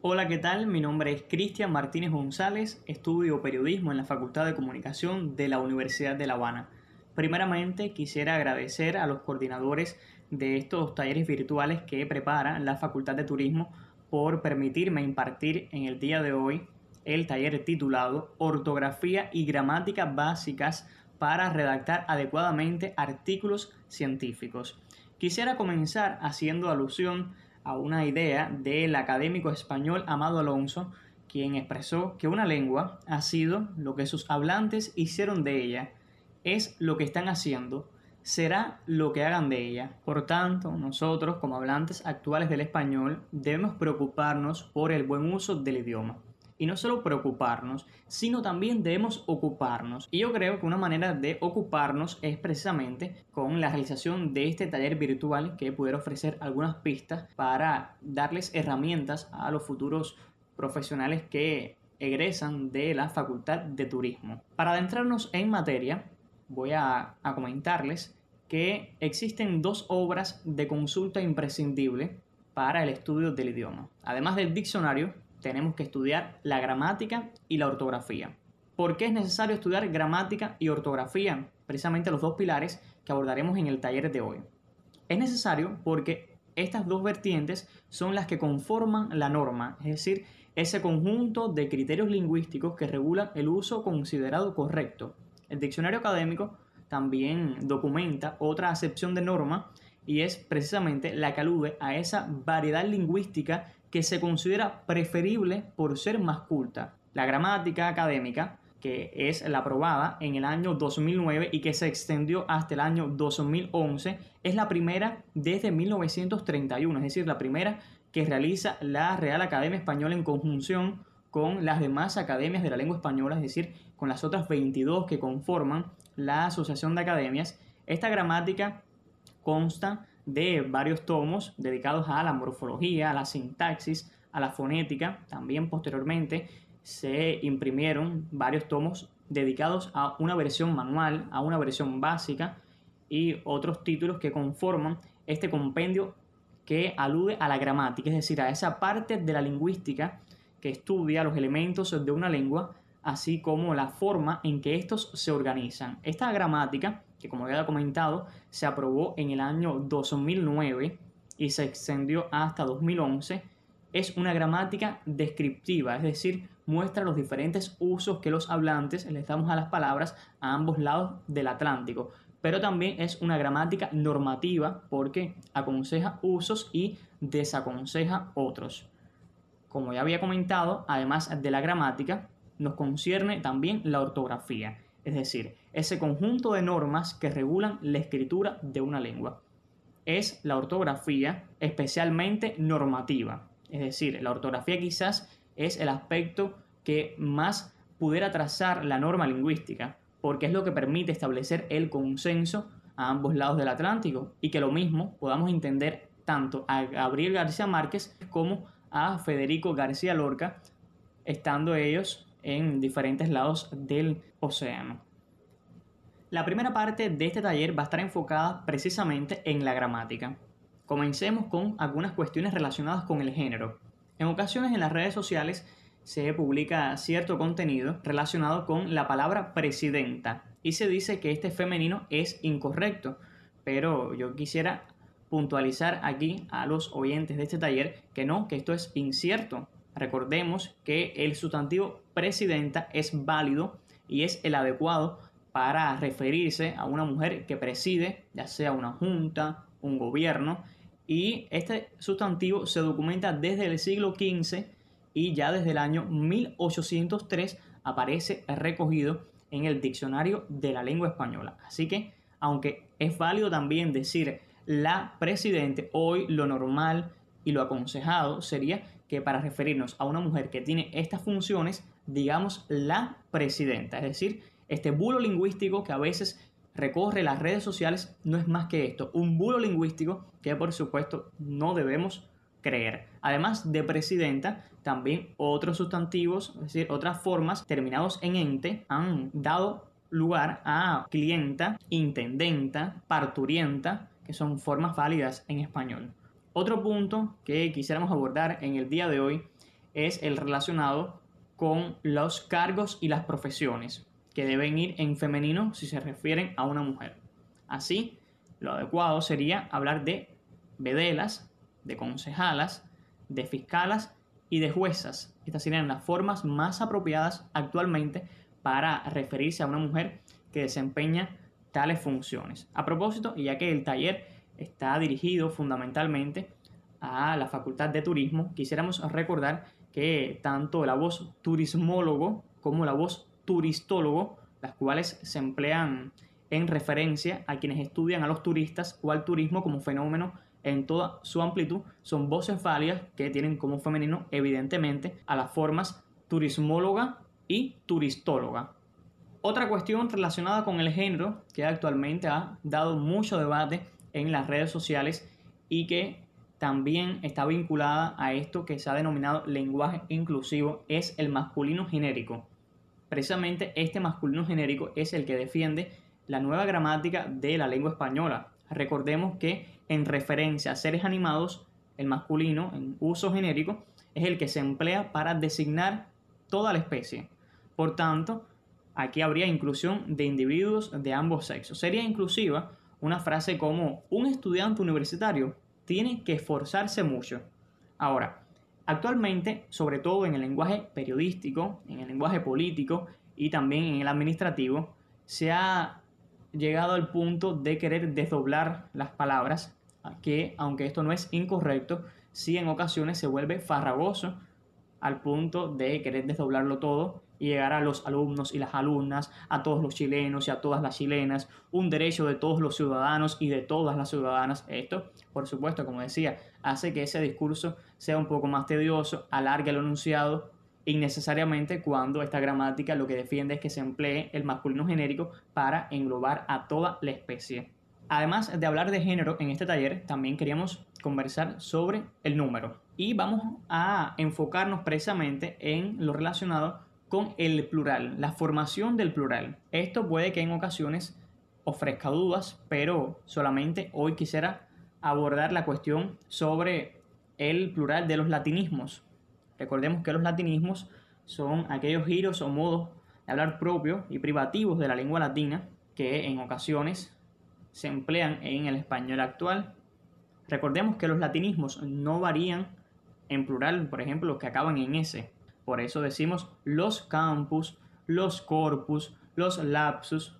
Hola, ¿qué tal? Mi nombre es Cristian Martínez González, estudio periodismo en la Facultad de Comunicación de la Universidad de La Habana. Primeramente, quisiera agradecer a los coordinadores de estos talleres virtuales que prepara la Facultad de Turismo por permitirme impartir en el día de hoy el taller titulado Ortografía y Gramática Básicas para redactar adecuadamente artículos científicos. Quisiera comenzar haciendo alusión a una idea del académico español Amado Alonso, quien expresó que una lengua ha sido lo que sus hablantes hicieron de ella, es lo que están haciendo, será lo que hagan de ella. Por tanto, nosotros como hablantes actuales del español debemos preocuparnos por el buen uso del idioma y no solo preocuparnos, sino también debemos ocuparnos. Y yo creo que una manera de ocuparnos es precisamente con la realización de este taller virtual que pudiera ofrecer algunas pistas para darles herramientas a los futuros profesionales que egresan de la Facultad de Turismo. Para adentrarnos en materia, voy a, comentarles que existen dos obras de consulta imprescindible para el estudio del idioma. Además del diccionario, tenemos que estudiar la gramática y la ortografía. ¿Por qué es necesario estudiar gramática y ortografía? Precisamente los dos pilares que abordaremos en el taller de hoy. Es necesario porque estas dos vertientes son las que conforman la norma, es decir, ese conjunto de criterios lingüísticos que regulan el uso considerado correcto. El diccionario académico también documenta otra acepción de norma y es precisamente la que alude a esa variedad lingüística que se considera preferible por ser más culta. La gramática académica, que es la aprobada en el año 2009 y que se extendió hasta el año 2011, es la primera desde 1931, es decir, la primera que realiza la Real Academia Española en conjunción con las demás academias de la lengua española, es decir, con las otras 22 que conforman la Asociación de Academias. Esta gramática consta de varios tomos dedicados a la morfología, a la sintaxis, a la fonética. También posteriormente se imprimieron varios tomos dedicados a una versión manual, a una versión básica y otros títulos que conforman este compendio que alude a la gramática, es decir, a esa parte de la lingüística que estudia los elementos de una lengua, así como la forma en que estos se organizan. Esta gramática que como había comentado, se aprobó en el año 2009 y se extendió hasta 2011, es una gramática descriptiva, es decir, muestra los diferentes usos que los hablantes les damos a las palabras a ambos lados del Atlántico, pero también es una gramática normativa porque aconseja usos y desaconseja otros. Como ya había comentado, además de la gramática, nos concierne también la ortografía es decir, ese conjunto de normas que regulan la escritura de una lengua. Es la ortografía especialmente normativa, es decir, la ortografía quizás es el aspecto que más pudiera trazar la norma lingüística, porque es lo que permite establecer el consenso a ambos lados del Atlántico y que lo mismo podamos entender tanto a Gabriel García Márquez como a Federico García Lorca, estando ellos en diferentes lados del océano. La primera parte de este taller va a estar enfocada precisamente en la gramática. Comencemos con algunas cuestiones relacionadas con el género. En ocasiones en las redes sociales se publica cierto contenido relacionado con la palabra presidenta y se dice que este femenino es incorrecto, pero yo quisiera puntualizar aquí a los oyentes de este taller que no, que esto es incierto. Recordemos que el sustantivo presidenta es válido y es el adecuado para referirse a una mujer que preside, ya sea una junta, un gobierno, y este sustantivo se documenta desde el siglo XV y ya desde el año 1803 aparece recogido en el diccionario de la lengua española. Así que, aunque es válido también decir la presidente, hoy lo normal y lo aconsejado sería que para referirnos a una mujer que tiene estas funciones, digamos la presidenta. Es decir, este bulo lingüístico que a veces recorre las redes sociales no es más que esto, un bulo lingüístico que por supuesto no debemos creer. Además de presidenta, también otros sustantivos, es decir, otras formas terminados en ente han dado lugar a clienta, intendenta, parturienta, que son formas válidas en español. Otro punto que quisiéramos abordar en el día de hoy es el relacionado con los cargos y las profesiones, que deben ir en femenino si se refieren a una mujer. Así, lo adecuado sería hablar de vedelas, de concejalas, de fiscalas y de juezas. Estas serían las formas más apropiadas actualmente para referirse a una mujer que desempeña tales funciones. A propósito, ya que el taller está dirigido fundamentalmente a la Facultad de Turismo, quisiéramos recordar que tanto la voz turismólogo como la voz turistólogo, las cuales se emplean en referencia a quienes estudian a los turistas o al turismo como fenómeno en toda su amplitud, son voces válidas que tienen como femenino evidentemente a las formas turismóloga y turistóloga. Otra cuestión relacionada con el género que actualmente ha dado mucho debate en las redes sociales y que también está vinculada a esto que se ha denominado lenguaje inclusivo es el masculino genérico. Precisamente este masculino genérico es el que defiende la nueva gramática de la lengua española. Recordemos que en referencia a seres animados, el masculino en uso genérico es el que se emplea para designar toda la especie. Por tanto, aquí habría inclusión de individuos de ambos sexos. Sería inclusiva una frase como un estudiante universitario tiene que esforzarse mucho. Ahora, actualmente, sobre todo en el lenguaje periodístico, en el lenguaje político y también en el administrativo, se ha llegado al punto de querer desdoblar las palabras, que aunque esto no es incorrecto, sí en ocasiones se vuelve farragoso al punto de querer desdoblarlo todo y llegar a los alumnos y las alumnas, a todos los chilenos y a todas las chilenas, un derecho de todos los ciudadanos y de todas las ciudadanas. Esto, por supuesto, como decía, hace que ese discurso sea un poco más tedioso, alargue el enunciado innecesariamente cuando esta gramática lo que defiende es que se emplee el masculino genérico para englobar a toda la especie. Además de hablar de género en este taller, también queríamos conversar sobre el número y vamos a enfocarnos precisamente en lo relacionado con el plural, la formación del plural. Esto puede que en ocasiones ofrezca dudas, pero solamente hoy quisiera abordar la cuestión sobre el plural de los latinismos. Recordemos que los latinismos son aquellos giros o modos de hablar propios y privativos de la lengua latina que en ocasiones se emplean en el español actual. Recordemos que los latinismos no varían en plural, por ejemplo, los que acaban en S. Por eso decimos los campus, los corpus, los lapsus.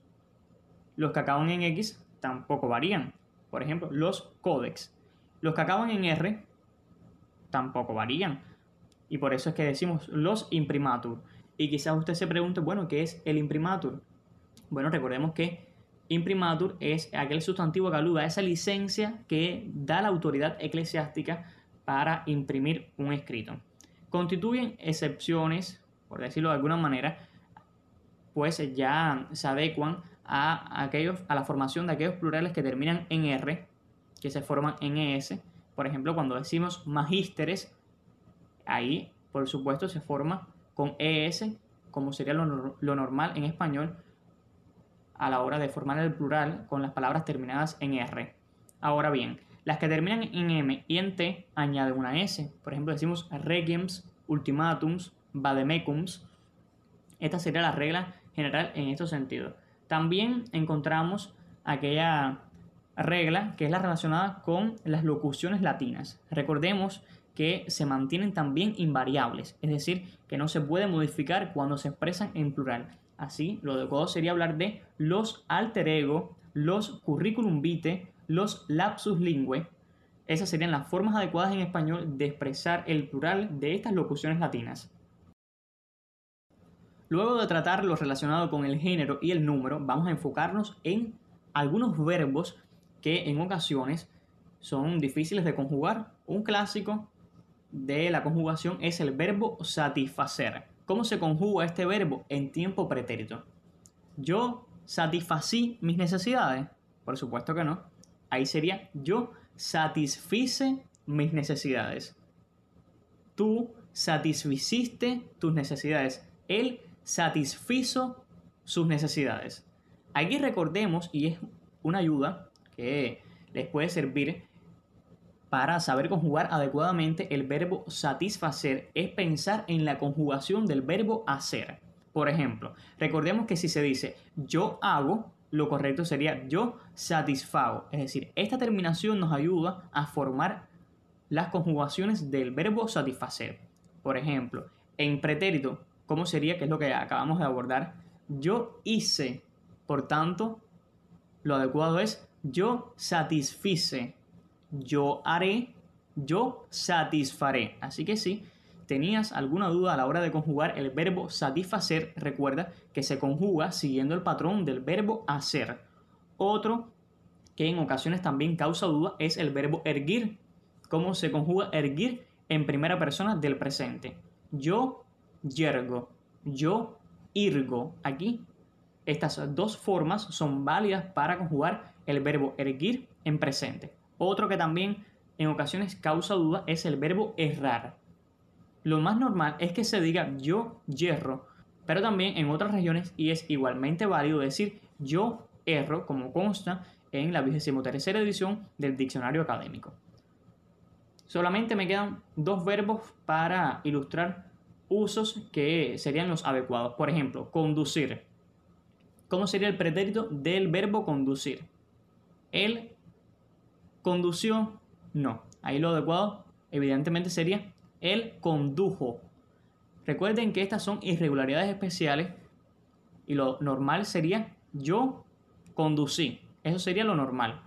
Los que acaban en X tampoco varían. Por ejemplo, los codex. Los que acaban en R tampoco varían. Y por eso es que decimos los imprimatur. Y quizás usted se pregunte, bueno, ¿qué es el imprimatur? Bueno, recordemos que imprimatur es aquel sustantivo que aluda a esa licencia que da la autoridad eclesiástica para imprimir un escrito constituyen excepciones, por decirlo de alguna manera, pues ya se adecuan a, aquellos, a la formación de aquellos plurales que terminan en R, que se forman en ES. Por ejemplo, cuando decimos magísteres, ahí, por supuesto, se forma con ES, como sería lo, lo normal en español, a la hora de formar el plural con las palabras terminadas en R. Ahora bien, las que terminan en M y en T añaden una S. Por ejemplo, decimos regiems, ultimatums, vademecums. Esta sería la regla general en estos sentidos. También encontramos aquella regla que es la relacionada con las locuciones latinas. Recordemos que se mantienen también invariables, es decir, que no se puede modificar cuando se expresan en plural. Así, lo adecuado sería hablar de los alter ego, los curriculum vitae, los lapsus lingüe. Esas serían las formas adecuadas en español de expresar el plural de estas locuciones latinas. Luego de tratar lo relacionado con el género y el número, vamos a enfocarnos en algunos verbos que en ocasiones son difíciles de conjugar. Un clásico de la conjugación es el verbo satisfacer. ¿Cómo se conjuga este verbo en tiempo pretérito? Yo satisfací mis necesidades. Por supuesto que no. Ahí sería yo satisfice mis necesidades. Tú satisficiste tus necesidades. Él satisfizo sus necesidades. Aquí recordemos, y es una ayuda que les puede servir, para saber conjugar adecuadamente el verbo satisfacer es pensar en la conjugación del verbo hacer. Por ejemplo, recordemos que si se dice yo hago, lo correcto sería yo satisfago. Es decir, esta terminación nos ayuda a formar las conjugaciones del verbo satisfacer. Por ejemplo, en pretérito, ¿cómo sería? Que es lo que acabamos de abordar. Yo hice, por tanto, lo adecuado es yo satisfice, yo haré, yo satisfaré. Así que sí, tenías alguna duda a la hora de conjugar el verbo satisfacer, recuerda que se conjuga siguiendo el patrón del verbo hacer. Otro que en ocasiones también causa duda es el verbo erguir. ¿Cómo se conjuga erguir en primera persona del presente? Yo yergo, yo irgo. Aquí estas dos formas son válidas para conjugar el verbo erguir en presente. Otro que también en ocasiones causa duda es el verbo errar. Lo más normal es que se diga yo hierro, pero también en otras regiones y es igualmente válido decir yo erro, como consta en la 23 edición del diccionario académico. Solamente me quedan dos verbos para ilustrar usos que serían los adecuados. Por ejemplo, conducir. ¿Cómo sería el pretérito del verbo conducir? Él condució, no. Ahí lo adecuado evidentemente sería él condujo. Recuerden que estas son irregularidades especiales y lo normal sería yo conducí. Eso sería lo normal.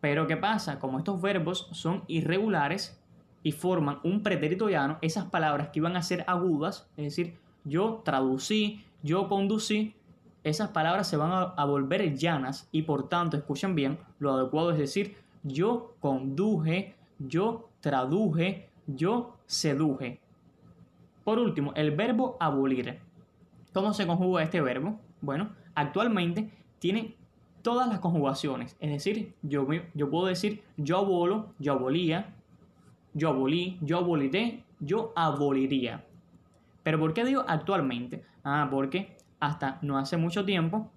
Pero ¿qué pasa? Como estos verbos son irregulares y forman un pretérito llano, esas palabras que iban a ser agudas, es decir, yo traducí, yo conducí, esas palabras se van a, a volver llanas y por tanto, escuchen bien, lo adecuado es decir, yo conduje, yo traduje, yo seduje. Por último, el verbo abolir. ¿Cómo se conjuga este verbo? Bueno, actualmente tiene todas las conjugaciones. Es decir, yo, yo puedo decir yo abolo, yo abolía, yo abolí, yo aboliré, yo aboliría. Pero ¿por qué digo actualmente? Ah, porque hasta no hace mucho tiempo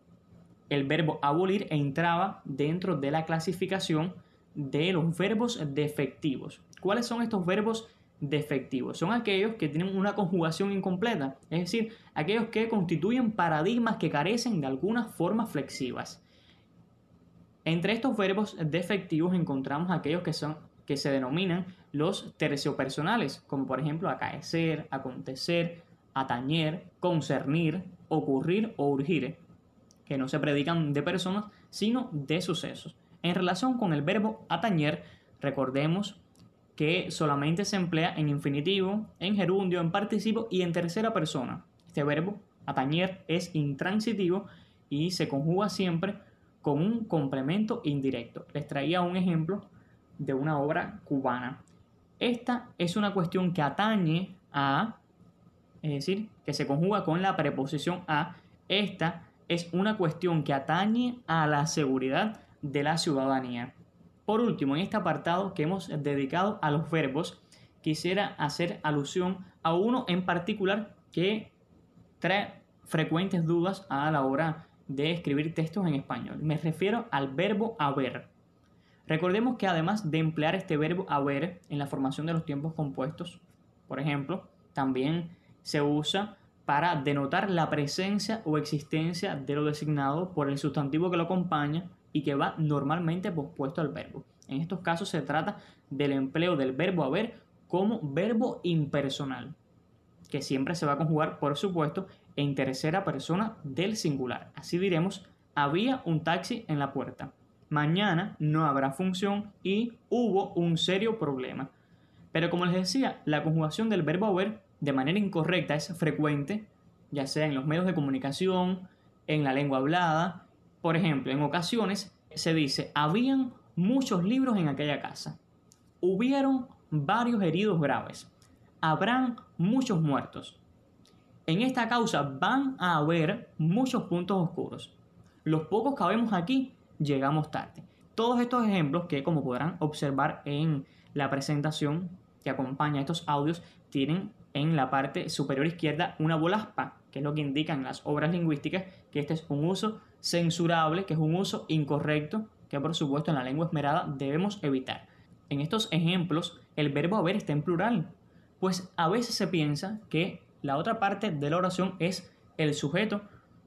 el verbo abolir entraba dentro de la clasificación de los verbos defectivos. ¿Cuáles son estos verbos defectivos? Son aquellos que tienen una conjugación incompleta, es decir, aquellos que constituyen paradigmas que carecen de algunas formas flexivas. Entre estos verbos defectivos encontramos aquellos que son que se denominan los terciopersonales, como por ejemplo acaecer, acontecer, atañer, concernir, ocurrir o urgir, que no se predican de personas, sino de sucesos. En relación con el verbo atañer, recordemos que solamente se emplea en infinitivo, en gerundio, en participo y en tercera persona. Este verbo atañer es intransitivo y se conjuga siempre con un complemento indirecto. Les traía un ejemplo de una obra cubana. Esta es una cuestión que atañe a, es decir, que se conjuga con la preposición a. Esta es una cuestión que atañe a la seguridad de la ciudadanía. Por último, en este apartado que hemos dedicado a los verbos, quisiera hacer alusión a uno en particular que trae frecuentes dudas a la hora de escribir textos en español. Me refiero al verbo haber. Recordemos que además de emplear este verbo haber en la formación de los tiempos compuestos, por ejemplo, también se usa para denotar la presencia o existencia de lo designado por el sustantivo que lo acompaña y que va normalmente pospuesto al verbo. En estos casos se trata del empleo del verbo haber como verbo impersonal, que siempre se va a conjugar, por supuesto, en tercera persona del singular. Así diremos, había un taxi en la puerta. Mañana no habrá función y hubo un serio problema. Pero como les decía, la conjugación del verbo haber de manera incorrecta es frecuente, ya sea en los medios de comunicación, en la lengua hablada, por ejemplo, en ocasiones se dice, habían muchos libros en aquella casa. Hubieron varios heridos graves. Habrán muchos muertos. En esta causa van a haber muchos puntos oscuros. Los pocos que vemos aquí llegamos tarde. Todos estos ejemplos que como podrán observar en la presentación que acompaña estos audios tienen en la parte superior izquierda una bolaspa, que es lo que indican las obras lingüísticas que este es un uso censurable, que es un uso incorrecto, que por supuesto en la lengua esmerada debemos evitar. En estos ejemplos, el verbo haber está en plural, pues a veces se piensa que la otra parte de la oración es el sujeto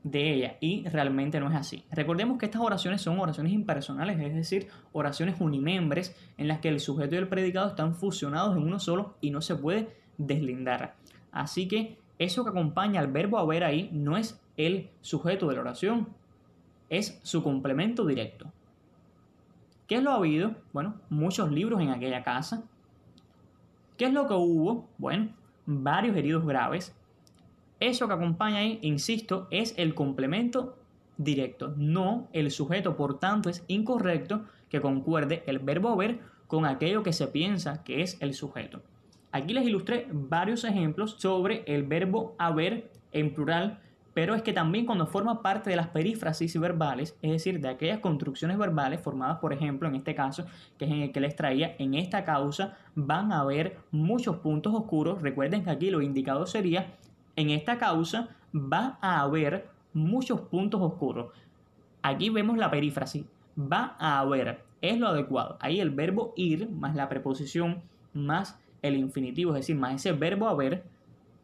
de ella y realmente no es así. Recordemos que estas oraciones son oraciones impersonales, es decir, oraciones unimembres en las que el sujeto y el predicado están fusionados en uno solo y no se puede deslindar. Así que eso que acompaña al verbo haber ahí no es el sujeto de la oración, es su complemento directo. ¿Qué es lo habido? Bueno, muchos libros en aquella casa. ¿Qué es lo que hubo? Bueno, varios heridos graves. Eso que acompaña ahí, insisto, es el complemento directo, no el sujeto. Por tanto, es incorrecto que concuerde el verbo haber con aquello que se piensa que es el sujeto. Aquí les ilustré varios ejemplos sobre el verbo haber en plural, pero es que también cuando forma parte de las perífrasis verbales, es decir, de aquellas construcciones verbales formadas, por ejemplo, en este caso, que es en el que les traía, en esta causa van a haber muchos puntos oscuros. Recuerden que aquí lo indicado sería, en esta causa va a haber muchos puntos oscuros. Aquí vemos la perífrasis, va a haber, es lo adecuado. Ahí el verbo ir más la preposición más el infinitivo, es decir, más ese verbo haber,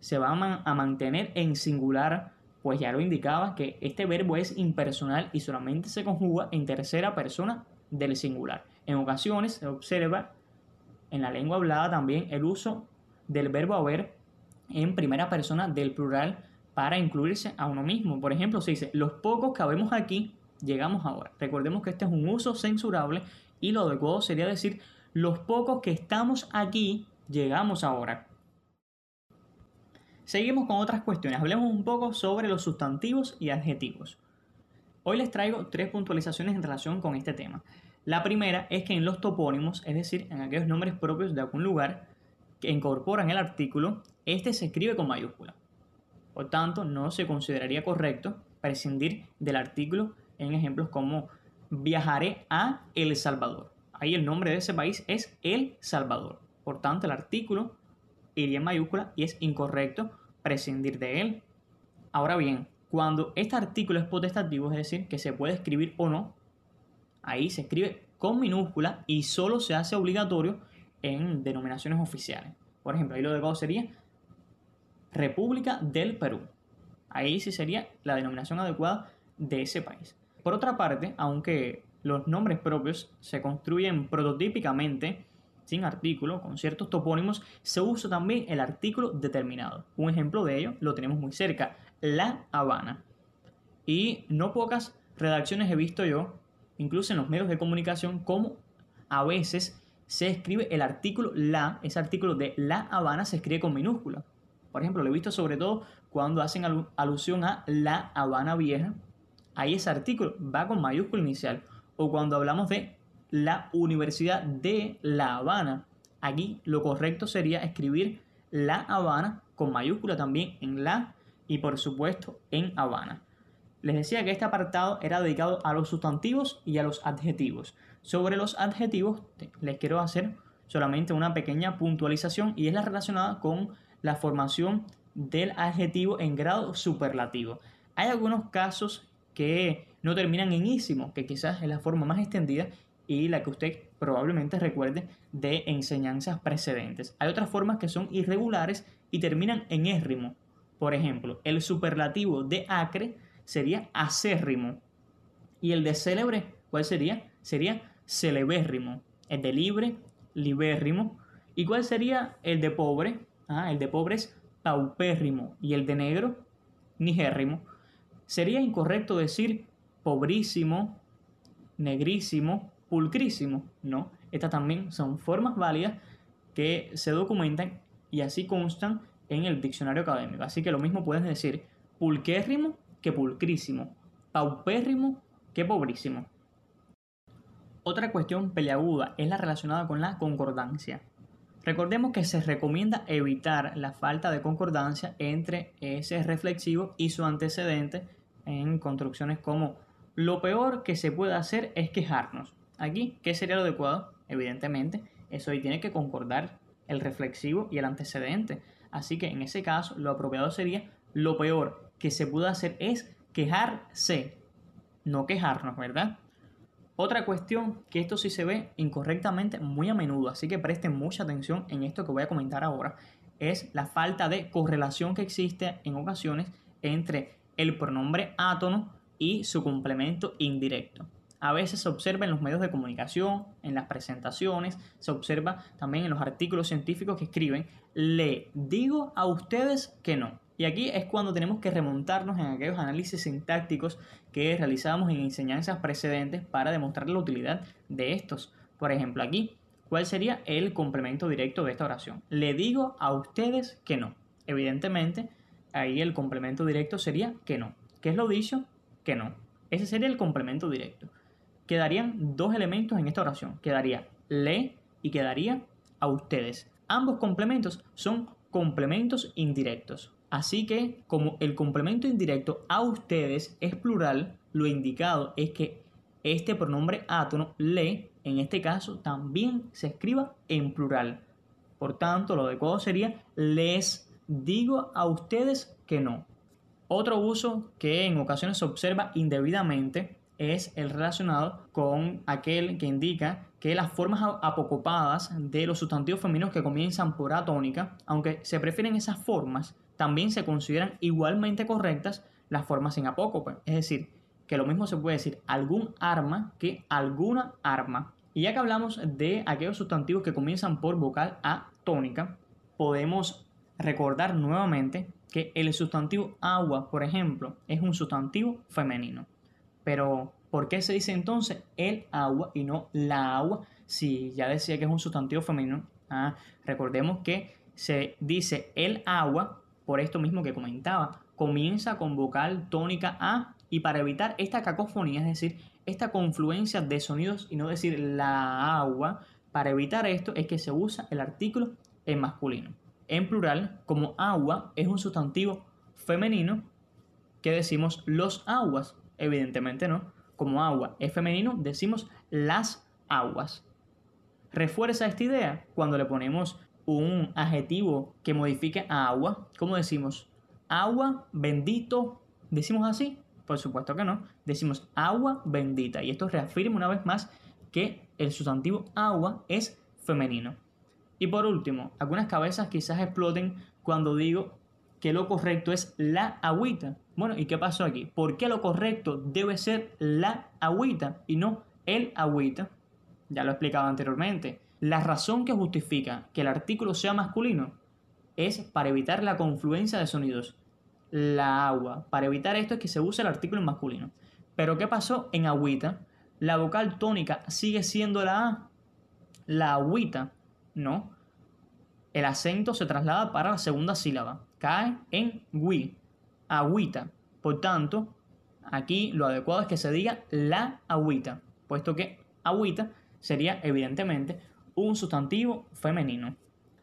se va a, mantener en singular, pues ya lo indicaba que este verbo es impersonal y solamente se conjuga en tercera persona del singular. En ocasiones se observa en la lengua hablada también el uso del verbo haber en primera persona del plural para incluirse a uno mismo. Por ejemplo, se dice, los pocos que habemos aquí, llegamos ahora. Recordemos que este es un uso censurable y lo adecuado sería decir, los pocos que estamos aquí, llegamos ahora. Seguimos con otras cuestiones. Hablemos un poco sobre los sustantivos y adjetivos. Hoy les traigo tres puntualizaciones en relación con este tema. La primera es que en los topónimos, es decir, en aquellos nombres propios de algún lugar que incorporan el artículo, este se escribe con mayúscula. Por tanto, no se consideraría correcto prescindir del artículo en ejemplos como viajaré a El Salvador. Ahí el nombre de ese país es El Salvador. Por tanto, el artículo iría en mayúscula y es incorrecto prescindir de él. Ahora bien, cuando este artículo es potestativo, es decir, que se puede escribir o no, ahí se escribe con minúscula y solo se hace obligatorio en denominaciones oficiales. Por ejemplo, ahí lo de sería República del Perú. Ahí sí sería la denominación adecuada de ese país. Por otra parte, aunque los nombres propios se construyen prototípicamente sin artículo, con ciertos topónimos, se usa también el artículo determinado. Un ejemplo de ello lo tenemos muy cerca, La Habana. Y no pocas redacciones he visto yo, incluso en los medios de comunicación, como a veces se escribe el artículo la, ese artículo de La Habana se escribe con minúscula. Por ejemplo, lo he visto sobre todo cuando hacen alusión a La Habana Vieja. Ahí ese artículo va con mayúscula inicial. O cuando hablamos de la Universidad de La Habana. Aquí lo correcto sería escribir La Habana con mayúscula también en la y por supuesto en Habana. Les decía que este apartado era dedicado a los sustantivos y a los adjetivos. Sobre los adjetivos les quiero hacer solamente una pequeña puntualización y es la relacionada con la formación del adjetivo en grado superlativo. Hay algunos casos que no terminan en ísimo, que quizás es la forma más extendida y la que usted probablemente recuerde de enseñanzas precedentes. Hay otras formas que son irregulares y terminan en érrimo. Por ejemplo, el superlativo de acre sería acérrimo. Y el de célebre, ¿cuál sería? Sería celebérrimo. El de libre, libérrimo. ¿Y cuál sería el de pobre? Ah, el de pobre es paupérrimo. Y el de negro, nigérrimo. Sería incorrecto decir pobrísimo, negrísimo, pulcrísimo, ¿no? Estas también son formas válidas que se documentan y así constan en el diccionario académico. Así que lo mismo puedes decir pulquérrimo que pulcrísimo, paupérrimo que pobrísimo. Otra cuestión peleaguda es la relacionada con la concordancia. Recordemos que se recomienda evitar la falta de concordancia entre ese reflexivo y su antecedente en construcciones como lo peor que se puede hacer es quejarnos. Aquí, ¿qué sería lo adecuado? Evidentemente, eso ahí tiene que concordar el reflexivo y el antecedente. Así que en ese caso, lo apropiado sería lo peor que se puede hacer es quejarse, no quejarnos, ¿verdad? Otra cuestión que esto sí se ve incorrectamente muy a menudo, así que presten mucha atención en esto que voy a comentar ahora, es la falta de correlación que existe en ocasiones entre el pronombre átono y su complemento indirecto. A veces se observa en los medios de comunicación, en las presentaciones, se observa también en los artículos científicos que escriben, le digo a ustedes que no. Y aquí es cuando tenemos que remontarnos en aquellos análisis sintácticos que realizábamos en enseñanzas precedentes para demostrar la utilidad de estos. Por ejemplo, aquí, ¿cuál sería el complemento directo de esta oración? Le digo a ustedes que no. Evidentemente, ahí el complemento directo sería que no. ¿Qué es lo dicho? Que no. Ese sería el complemento directo. Quedarían dos elementos en esta oración. Quedaría le y quedaría a ustedes. Ambos complementos son complementos indirectos. Así que, como el complemento indirecto a ustedes es plural, lo indicado es que este pronombre átono, le, en este caso, también se escriba en plural. Por tanto, lo adecuado sería les digo a ustedes que no. Otro uso que en ocasiones se observa indebidamente es el relacionado con aquel que indica que las formas apocopadas de los sustantivos femeninos que comienzan por A tónica, aunque se prefieren esas formas, también se consideran igualmente correctas las formas sin apócope. Es decir, que lo mismo se puede decir algún arma que alguna arma. Y ya que hablamos de aquellos sustantivos que comienzan por vocal A tónica, podemos recordar nuevamente que el sustantivo agua, por ejemplo, es un sustantivo femenino. Pero, ¿por qué se dice entonces el agua y no la agua? Si ya decía que es un sustantivo femenino, ah, recordemos que se dice el agua por esto mismo que comentaba. Comienza con vocal tónica A y para evitar esta cacofonía, es decir, esta confluencia de sonidos y no decir la agua, para evitar esto es que se usa el artículo en masculino. En plural, como agua es un sustantivo femenino, que decimos los aguas. Evidentemente no. Como agua es femenino, decimos las aguas. Refuerza esta idea cuando le ponemos un adjetivo que modifique a agua. ¿Cómo decimos? Agua bendito. ¿Decimos así? Por supuesto que no. Decimos agua bendita. Y esto reafirma una vez más que el sustantivo agua es femenino. Y por último, algunas cabezas quizás exploten cuando digo que lo correcto es la agüita. Bueno, ¿y qué pasó aquí? ¿Por qué lo correcto debe ser la agüita y no el agüita? Ya lo he explicado anteriormente. La razón que justifica que el artículo sea masculino es para evitar la confluencia de sonidos. La agua. Para evitar esto es que se use el artículo en masculino. Pero ¿qué pasó en agüita? La vocal tónica sigue siendo la A. La agüita, no. El acento se traslada para la segunda sílaba. Cae en wi. Agüita. Por tanto, aquí lo adecuado es que se diga la agüita, puesto que agüita sería evidentemente un sustantivo femenino.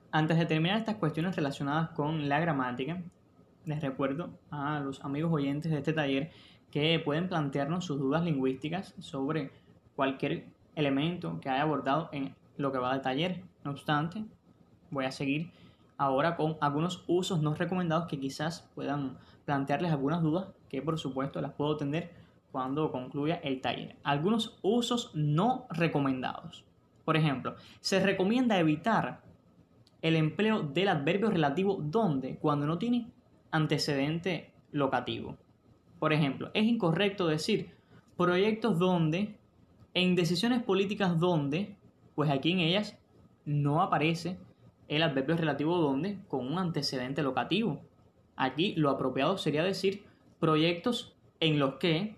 Antes de terminar estas cuestiones relacionadas con la gramática, les recuerdo a los amigos oyentes de este taller que pueden plantearnos sus dudas lingüísticas sobre cualquier elemento que haya abordado en lo que va del taller. No obstante, voy a seguir ahora con algunos usos no recomendados que quizás puedan plantearles algunas dudas que por supuesto las puedo atender cuando concluya el taller. Algunos usos no recomendados. Por ejemplo, se recomienda evitar el empleo del adverbio relativo donde cuando no tiene antecedente locativo. Por ejemplo, es incorrecto decir proyectos donde, en decisiones políticas donde, pues aquí en ellas no aparece el adverbio relativo donde con un antecedente locativo. Aquí lo apropiado sería decir proyectos en los que,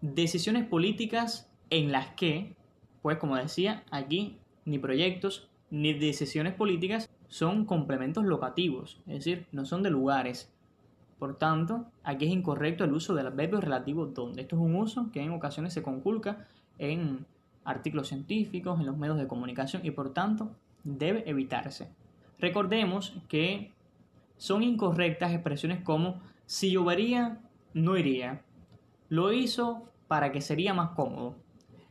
decisiones políticas en las que, pues como decía, aquí ni proyectos ni decisiones políticas son complementos locativos, es decir, no son de lugares. Por tanto, aquí es incorrecto el uso del adverbio relativo donde. Esto es un uso que en ocasiones se conculca en artículos científicos, en los medios de comunicación y por tanto debe evitarse. Recordemos que son incorrectas expresiones como si llovería, no iría. Lo hizo para que sería más cómodo.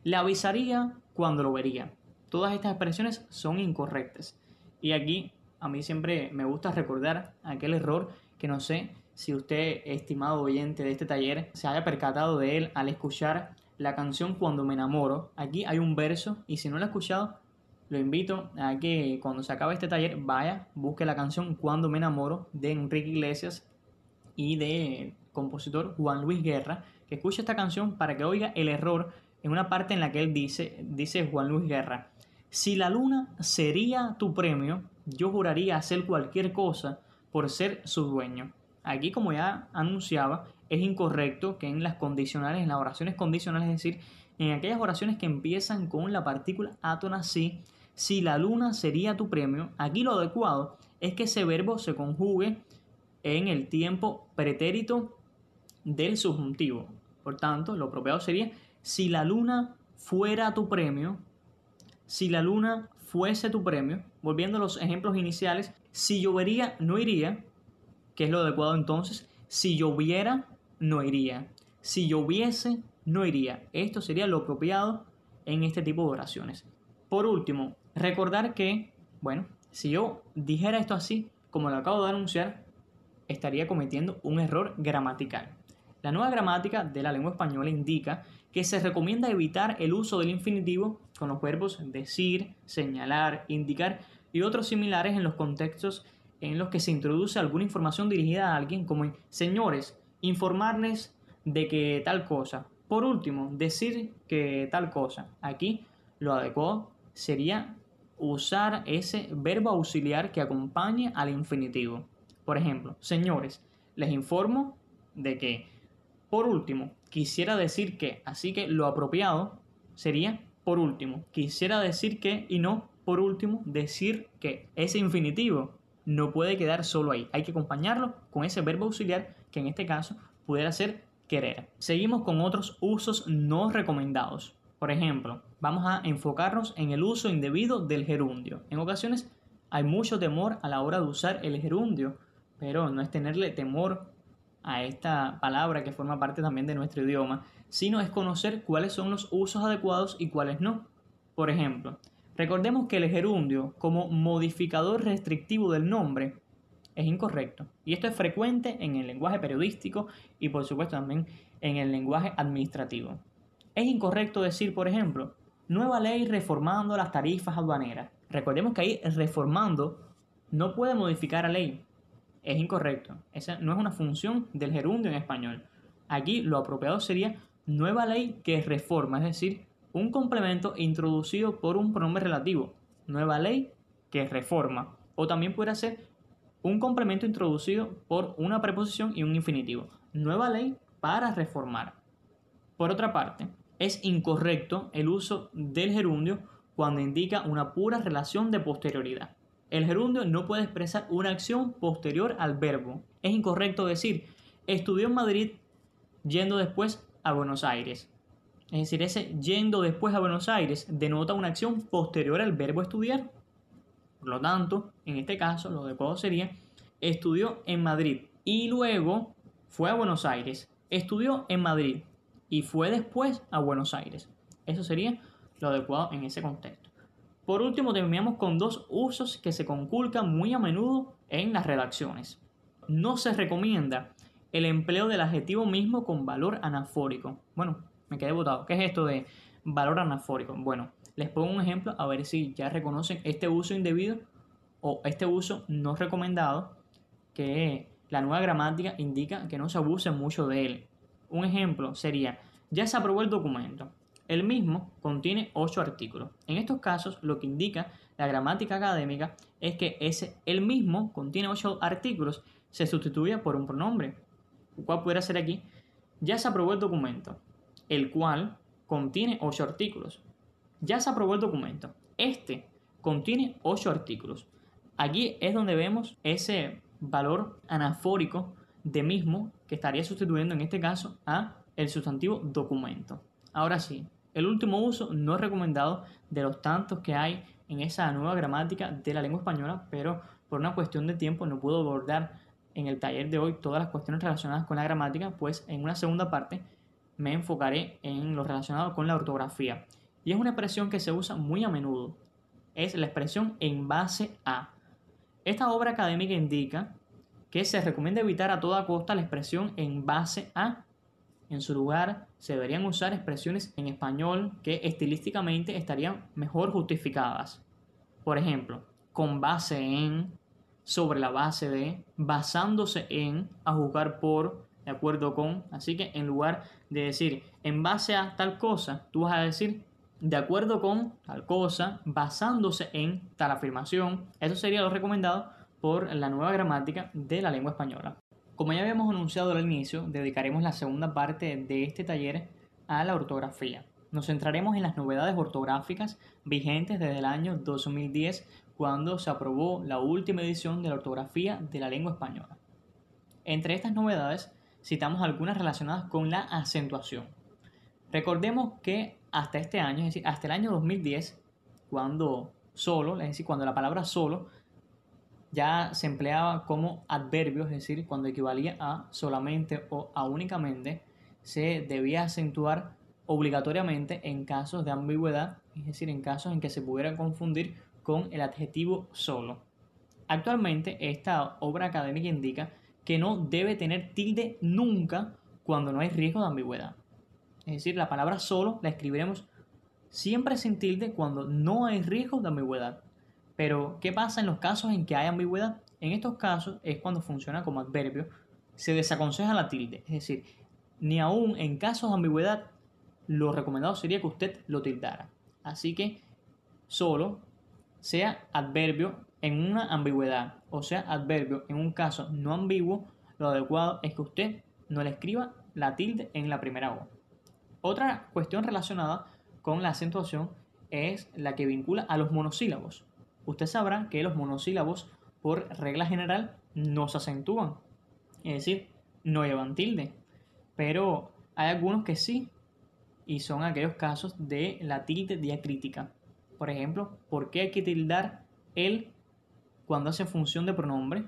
Le avisaría cuando lo vería. Todas estas expresiones son incorrectas. Y aquí a mí siempre me gusta recordar aquel error que no sé si usted, estimado oyente de este taller, se haya percatado de él al escuchar la canción Cuando me enamoro. Aquí hay un verso y si no lo ha escuchado, lo invito a que cuando se acabe este taller vaya, busque la canción Cuando me enamoro de Enrique Iglesias y de compositor Juan Luis Guerra, que escuche esta canción para que oiga el error en una parte en la que él dice, dice Juan Luis Guerra, si la luna sería tu premio, yo juraría hacer cualquier cosa por ser su dueño. Aquí, como ya anunciaba, es incorrecto que en las condicionales, en las oraciones condicionales, es decir, en aquellas oraciones que empiezan con la partícula átona si, si la luna sería tu premio, aquí lo adecuado es que ese verbo se conjugue en el tiempo pretérito del subjuntivo. Por tanto, lo apropiado sería si la luna fuera tu premio, si la luna fuese tu premio, volviendo a los ejemplos iniciales, si llovería no iría, que es lo adecuado entonces, si lloviera no iría, si lloviese no iría. Esto sería lo apropiado en este tipo de oraciones. Por último, recordar que, bueno, si yo dijera esto así, como lo acabo de anunciar, estaría cometiendo un error gramatical. La nueva gramática de la lengua española indica que se recomienda evitar el uso del infinitivo con los verbos decir, señalar, indicar y otros similares en los contextos en los que se introduce alguna información dirigida a alguien como señores, informarles de que tal cosa. Por último, decir que tal cosa. Aquí lo adecuado sería usar ese verbo auxiliar que acompañe al infinitivo. Por ejemplo, señores, les informo de que, por último, quisiera decir que, así que lo apropiado sería por último. Quisiera decir que y no, por último, decir que ese infinitivo no puede quedar solo ahí. Hay que acompañarlo con ese verbo auxiliar que en este caso pudiera ser querer. Seguimos con otros usos no recomendados. Por ejemplo, vamos a enfocarnos en el uso indebido del gerundio. En ocasiones hay mucho temor a la hora de usar el gerundio pero no es tenerle temor a esta palabra que forma parte también de nuestro idioma, sino es conocer cuáles son los usos adecuados y cuáles no. Por ejemplo, recordemos que el gerundio como modificador restrictivo del nombre es incorrecto. Y esto es frecuente en el lenguaje periodístico y por supuesto también en el lenguaje administrativo. Es incorrecto decir, por ejemplo, nueva ley reformando las tarifas aduaneras. Recordemos que ahí reformando no puede modificar la ley, es incorrecto. Esa no es una función del gerundio en español. Aquí lo apropiado sería nueva ley que reforma, es decir, un complemento introducido por un pronombre relativo. Nueva ley que reforma. O también puede ser un complemento introducido por una preposición y un infinitivo. Nueva ley para reformar. Por otra parte, es incorrecto el uso del gerundio cuando indica una pura relación de posterioridad. El gerundio no puede expresar una acción posterior al verbo. Es incorrecto decir, estudió en Madrid yendo después a Buenos Aires. Es decir, ese yendo después a Buenos Aires denota una acción posterior al verbo estudiar. Por lo tanto, en este caso, lo adecuado sería, estudió en Madrid y luego fue a Buenos Aires. Estudió en Madrid y fue después a Buenos Aires. Eso sería lo adecuado en ese contexto. Por último, terminamos con dos usos que se conculcan muy a menudo en las redacciones. No se recomienda el empleo del adjetivo mismo con valor anafórico. Bueno, me quedé botado. ¿Qué es esto de valor anafórico? Bueno, les pongo un ejemplo a ver si ya reconocen este uso indebido o este uso no recomendado que la nueva gramática indica que no se abuse mucho de él. Un ejemplo sería, ya se aprobó el documento. El mismo contiene ocho artículos. En estos casos, lo que indica la gramática académica es que ese el mismo contiene ocho artículos se sustituye por un pronombre. ¿Cuál pudiera ser aquí? Ya se aprobó el documento, el cual contiene ocho artículos. Ya se aprobó el documento. Este contiene ocho artículos. Aquí es donde vemos ese valor anafórico de mismo que estaría sustituyendo en este caso a el sustantivo documento. Ahora sí, el último uso no es recomendado de los tantos que hay en esa nueva gramática de la lengua española, pero por una cuestión de tiempo no puedo abordar en el taller de hoy todas las cuestiones relacionadas con la gramática, pues en una segunda parte me enfocaré en lo relacionado con la ortografía. Y es una expresión que se usa muy a menudo. Es la expresión en base a. Esta obra académica indica que se recomienda evitar a toda costa la expresión en base a En su lugar, se deberían usar expresiones en español que estilísticamente estarían mejor justificadas. Por ejemplo, con base en, sobre la base de, basándose en, a juzgar por, de acuerdo con. Así que en lugar de decir en base a tal cosa, tú vas a decir de acuerdo con tal cosa, basándose en tal afirmación. Eso sería lo recomendado por la nueva gramática de la lengua española. Como ya habíamos anunciado al inicio, dedicaremos la segunda parte de este taller a la ortografía. Nos centraremos en las novedades ortográficas vigentes desde el año 2010, cuando se aprobó la última edición de la ortografía de la lengua española. Entre estas novedades, citamos algunas relacionadas con la acentuación. Recordemos que hasta este año, es decir, hasta el año 2010, cuando solo, es decir, cuando la palabra solo ya se empleaba como adverbio, es decir, cuando equivalía a solamente o a únicamente, se debía acentuar obligatoriamente en casos de ambigüedad, es decir, en casos en que se pudiera confundir con el adjetivo solo. Actualmente esta obra académica indica que no debe tener tilde nunca cuando no hay riesgo de ambigüedad. Es decir, la palabra solo la escribiremos siempre sin tilde cuando no hay riesgo de ambigüedad. Pero, ¿qué pasa en los casos en que hay ambigüedad? En estos casos es cuando funciona como adverbio, se desaconseja la tilde. Es decir, ni aún en casos de ambigüedad, lo recomendado sería que usted lo tildara. Así que solo sea adverbio en una ambigüedad o sea adverbio en un caso no ambiguo, lo adecuado es que usted no le escriba la tilde en la primera O. Otra cuestión relacionada con la acentuación es la que vincula a los monosílabos usted sabrá que los monosílabos, por regla general, no se acentúan. Es decir, no llevan tilde. Pero hay algunos que sí, y son aquellos casos de la tilde diacrítica. Por ejemplo, ¿por qué hay que tildar el cuando hace función de pronombre?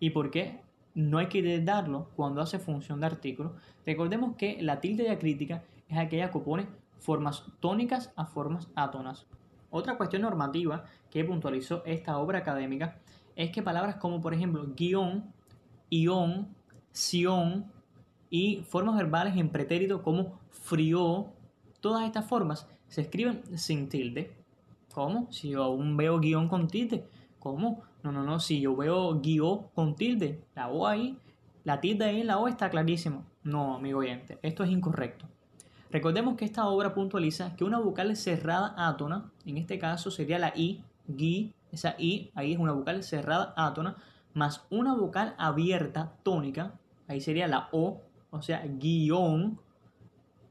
¿Y por qué no hay que tildarlo cuando hace función de artículo? Recordemos que la tilde diacrítica es aquella que opone formas tónicas a formas átonas. Otra cuestión normativa que puntualizó esta obra académica es que palabras como por ejemplo guion, ión, sion y formas verbales en pretérito como frío, todas estas formas se escriben sin tilde. ¿Cómo? Si yo aún veo guion con tilde. ¿Cómo? No, no, no. Si yo veo guion con tilde, la O ahí, la tilde ahí la O está clarísimo. No, amigo oyente, esto es incorrecto. Recordemos que esta obra puntualiza que una vocal cerrada átona, en este caso sería la I, gui, esa I, ahí es una vocal cerrada átona, más una vocal abierta tónica, ahí sería la O, o sea, guion.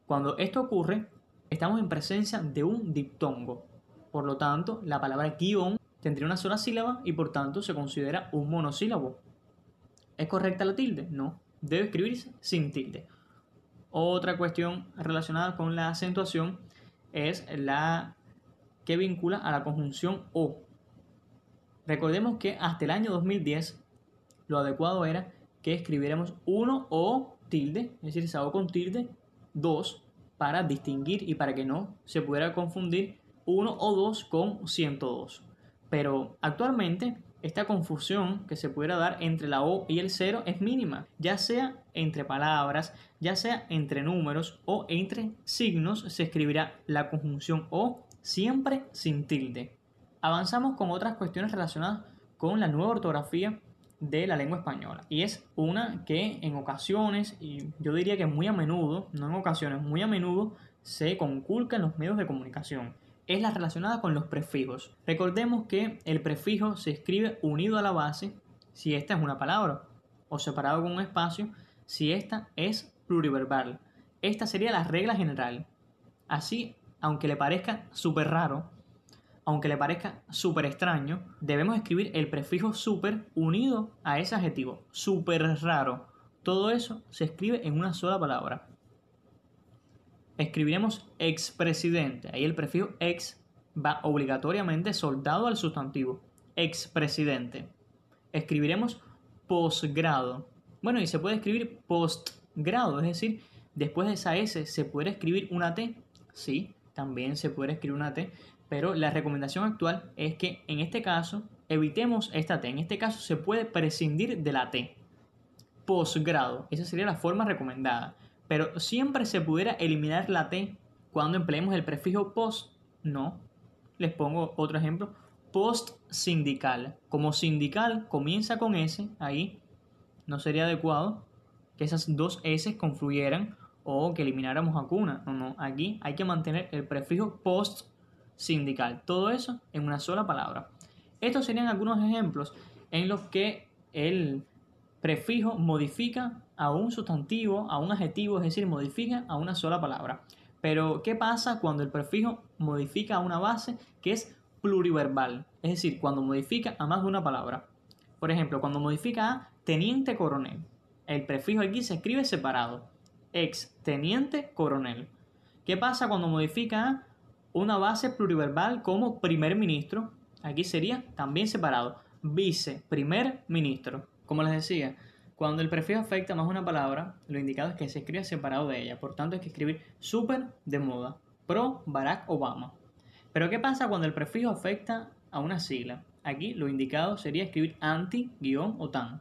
Cuando esto ocurre, estamos en presencia de un diptongo. Por lo tanto, la palabra guion tendría una sola sílaba y por tanto se considera un monosílabo. ¿Es correcta la tilde? No, debe escribirse sin tilde. Otra cuestión relacionada con la acentuación es la que vincula a la conjunción o. Recordemos que hasta el año 2010 lo adecuado era que escribiéramos uno o tilde, es decir, se con tilde, dos, para distinguir y para que no se pudiera confundir uno o dos con 102. Pero actualmente esta confusión que se pudiera dar entre la O y el cero es mínima, ya sea entre palabras, ya sea entre números o entre signos, se escribirá la conjunción O siempre sin tilde. Avanzamos con otras cuestiones relacionadas con la nueva ortografía de la lengua española. Y es una que en ocasiones, y yo diría que muy a menudo, no en ocasiones, muy a menudo, se conculca en los medios de comunicación es la relacionada con los prefijos. Recordemos que el prefijo se escribe unido a la base si esta es una palabra o separado con un espacio si esta es pluriverbal. Esta sería la regla general. Así, aunque le parezca súper raro, aunque le parezca súper extraño, debemos escribir el prefijo súper unido a ese adjetivo. Súper raro. Todo eso se escribe en una sola palabra escribiremos expresidente. Ahí el prefijo ex va obligatoriamente soldado al sustantivo. Expresidente. Escribiremos posgrado. Bueno, y se puede escribir postgrado, es decir, después de esa S se puede escribir una T. Sí, también se puede escribir una T, pero la recomendación actual es que en este caso evitemos esta T. En este caso se puede prescindir de la T. Posgrado, esa sería la forma recomendada Pero siempre se pudiera eliminar la T cuando empleemos el prefijo post. No. Les pongo otro ejemplo. Post sindical. Como sindical comienza con S, ahí no sería adecuado que esas dos S confluyeran o que elimináramos a cuna. No, no. Aquí hay que mantener el prefijo post sindical. Todo eso en una sola palabra. Estos serían algunos ejemplos en los que el prefijo modifica a un sustantivo, a un adjetivo, es decir, modifica a una sola palabra. Pero, ¿qué pasa cuando el prefijo modifica a una base que es pluriverbal? Es decir, cuando modifica a más de una palabra. Por ejemplo, cuando modifica a teniente coronel. El prefijo aquí se escribe separado. Ex teniente coronel. ¿Qué pasa cuando modifica una base pluriverbal como primer ministro? Aquí sería también separado. Vice primer ministro. Como les decía, cuando el prefijo afecta más una palabra, lo indicado es que se escribe separado de ella. Por tanto, hay que escribir super de moda. Pro Barack Obama. Pero ¿qué pasa cuando el prefijo afecta a una sigla? Aquí lo indicado sería escribir anti, guion o tan.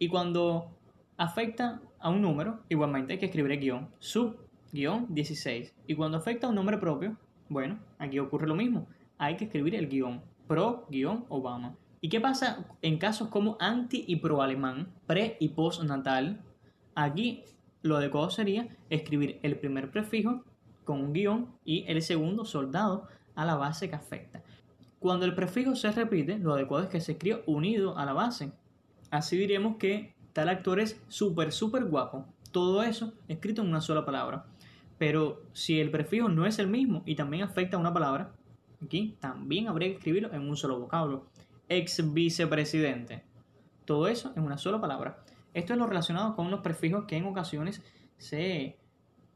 Y cuando afecta a un número, igualmente hay que escribir el guion. Sub, guion 16. Y cuando afecta a un nombre propio, bueno, aquí ocurre lo mismo. Hay que escribir el guion. Pro, guion Obama. ¿Y qué pasa en casos como anti y pro alemán, pre y post natal? Aquí lo adecuado sería escribir el primer prefijo con un guion y el segundo soldado a la base que afecta. Cuando el prefijo se repite, lo adecuado es que se escriba unido a la base. Así diremos que tal actor es súper, súper guapo. Todo eso escrito en una sola palabra. Pero si el prefijo no es el mismo y también afecta a una palabra, aquí también habría que escribirlo en un solo vocablo ex vicepresidente. Todo eso en una sola palabra. Esto es lo relacionado con los prefijos que en ocasiones se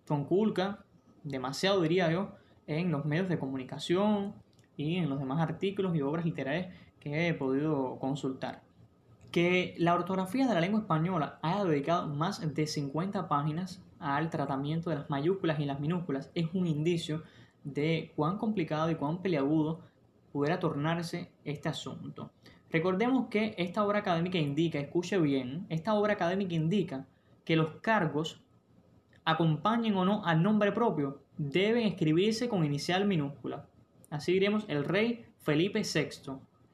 conculca demasiado, diría yo, en los medios de comunicación y en los demás artículos y obras literarias que he podido consultar. Que la ortografía de la lengua española haya dedicado más de 50 páginas al tratamiento de las mayúsculas y las minúsculas es un indicio de cuán complicado y cuán peliagudo pudiera tornarse este asunto. Recordemos que esta obra académica indica, escuche bien, esta obra académica indica que los cargos, acompañen o no al nombre propio, deben escribirse con inicial minúscula. Así diremos el rey Felipe VI,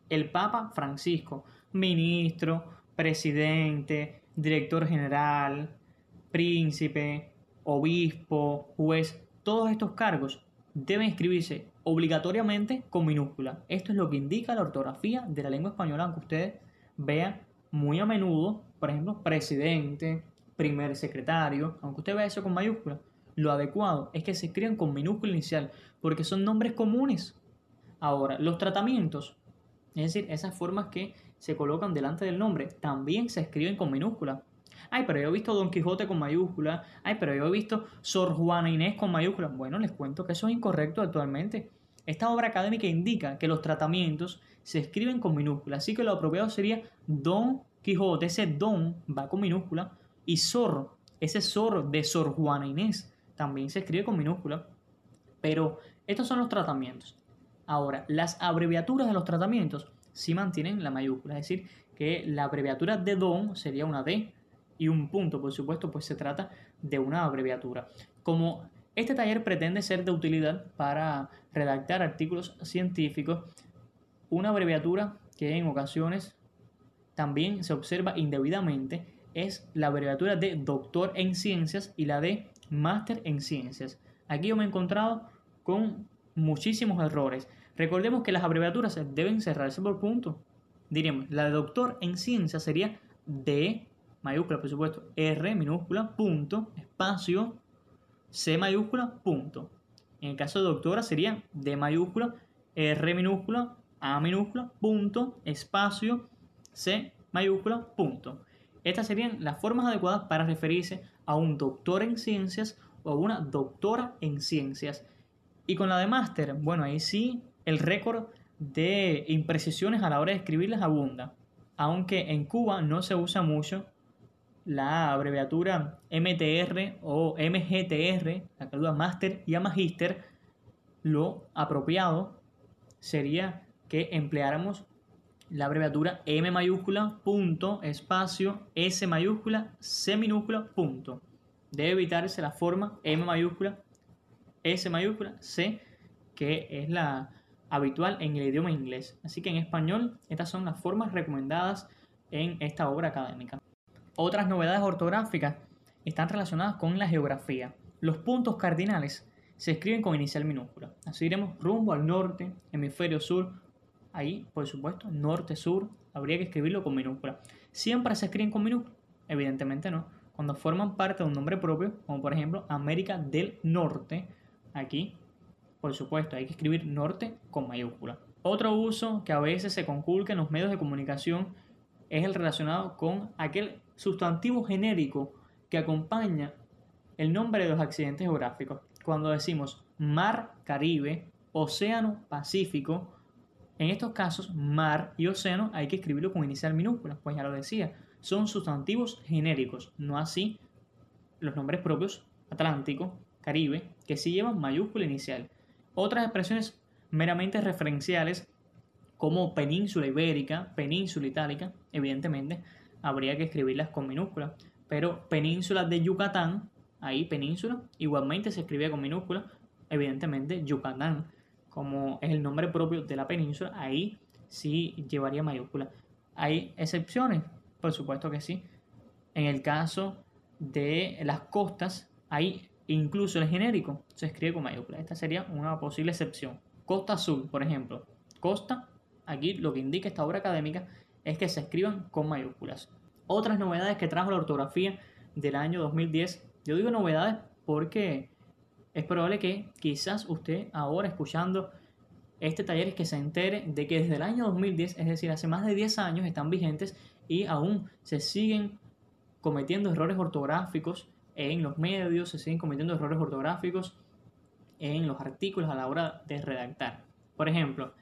el Papa Francisco, ministro, presidente, director general, príncipe, obispo, juez, todos estos cargos deben escribirse obligatoriamente con minúscula. Esto es lo que indica la ortografía de la lengua española, aunque ustedes vean muy a menudo, por ejemplo, presidente, primer secretario, aunque usted vea eso con mayúscula, lo adecuado es que se escriban con minúscula inicial, porque son nombres comunes. Ahora, los tratamientos, es decir, esas formas que se colocan delante del nombre, también se escriben con minúscula. Ay, pero yo he visto Don Quijote con mayúscula. Ay, pero yo he visto Sor Juana Inés con mayúscula. Bueno, les cuento que eso es incorrecto actualmente. Esta obra académica indica que los tratamientos se escriben con minúscula, así que lo apropiado sería Don Quijote, ese Don va con minúscula, y Sor, ese Sor de Sor Juana Inés, también se escribe con minúscula. Pero estos son los tratamientos. Ahora, las abreviaturas de los tratamientos sí mantienen la mayúscula, es decir, que la abreviatura de Don sería una D, y un punto, por supuesto, pues se trata de una abreviatura. Como este taller pretende ser de utilidad para redactar artículos científicos, una abreviatura que en ocasiones también se observa indebidamente es la abreviatura de doctor en ciencias y la de máster en ciencias. Aquí yo me he encontrado con muchísimos errores. Recordemos que las abreviaturas deben cerrarse por punto. Diríamos, la de doctor en ciencias sería D mayúscula, por supuesto, R minúscula, punto, espacio, C mayúscula, punto. En el caso de doctora sería D mayúscula, R minúscula, A minúscula, punto, espacio, C mayúscula, punto. Estas serían las formas adecuadas para referirse a un doctor en ciencias o a una doctora en ciencias. Y con la de máster, bueno, ahí sí el récord de imprecisiones a la hora de escribirlas abunda. Aunque en Cuba no se usa mucho la abreviatura MTR o MGTR, la que Master y a Magister, lo apropiado sería que empleáramos la abreviatura M mayúscula, punto, espacio, S mayúscula, C minúscula, punto. Debe evitarse la forma M mayúscula, S mayúscula, C, que es la habitual en el idioma inglés. Así que en español estas son las formas recomendadas en esta obra académica. Otras novedades ortográficas están relacionadas con la geografía. Los puntos cardinales se escriben con inicial minúscula. Así iremos rumbo al norte, hemisferio sur. Ahí, por supuesto, norte-sur, habría que escribirlo con minúscula. ¿Siempre se escriben con minúscula? Evidentemente no. Cuando forman parte de un nombre propio, como por ejemplo América del Norte, aquí, por supuesto, hay que escribir norte con mayúscula. Otro uso que a veces se conculca en los medios de comunicación es el relacionado con aquel sustantivo genérico que acompaña el nombre de los accidentes geográficos. Cuando decimos mar Caribe, océano Pacífico, en estos casos mar y océano hay que escribirlo con inicial minúscula, pues ya lo decía, son sustantivos genéricos, no así los nombres propios Atlántico, Caribe, que sí llevan mayúscula inicial. Otras expresiones meramente referenciales como península ibérica, península itálica, evidentemente habría que escribirlas con minúscula, pero península de Yucatán, ahí península, igualmente se escribía con minúscula, evidentemente Yucatán, como es el nombre propio de la península, ahí sí llevaría mayúscula. ¿Hay excepciones? Por supuesto que sí. En el caso de las costas, ahí incluso el genérico se escribe con mayúscula. Esta sería una posible excepción. Costa Sur, por ejemplo. Costa Aquí lo que indica esta obra académica es que se escriban con mayúsculas. Otras novedades que trajo la ortografía del año 2010. Yo digo novedades porque es probable que quizás usted ahora escuchando este taller es que se entere de que desde el año 2010, es decir, hace más de 10 años, están vigentes y aún se siguen cometiendo errores ortográficos en los medios, se siguen cometiendo errores ortográficos en los artículos a la hora de redactar. Por ejemplo,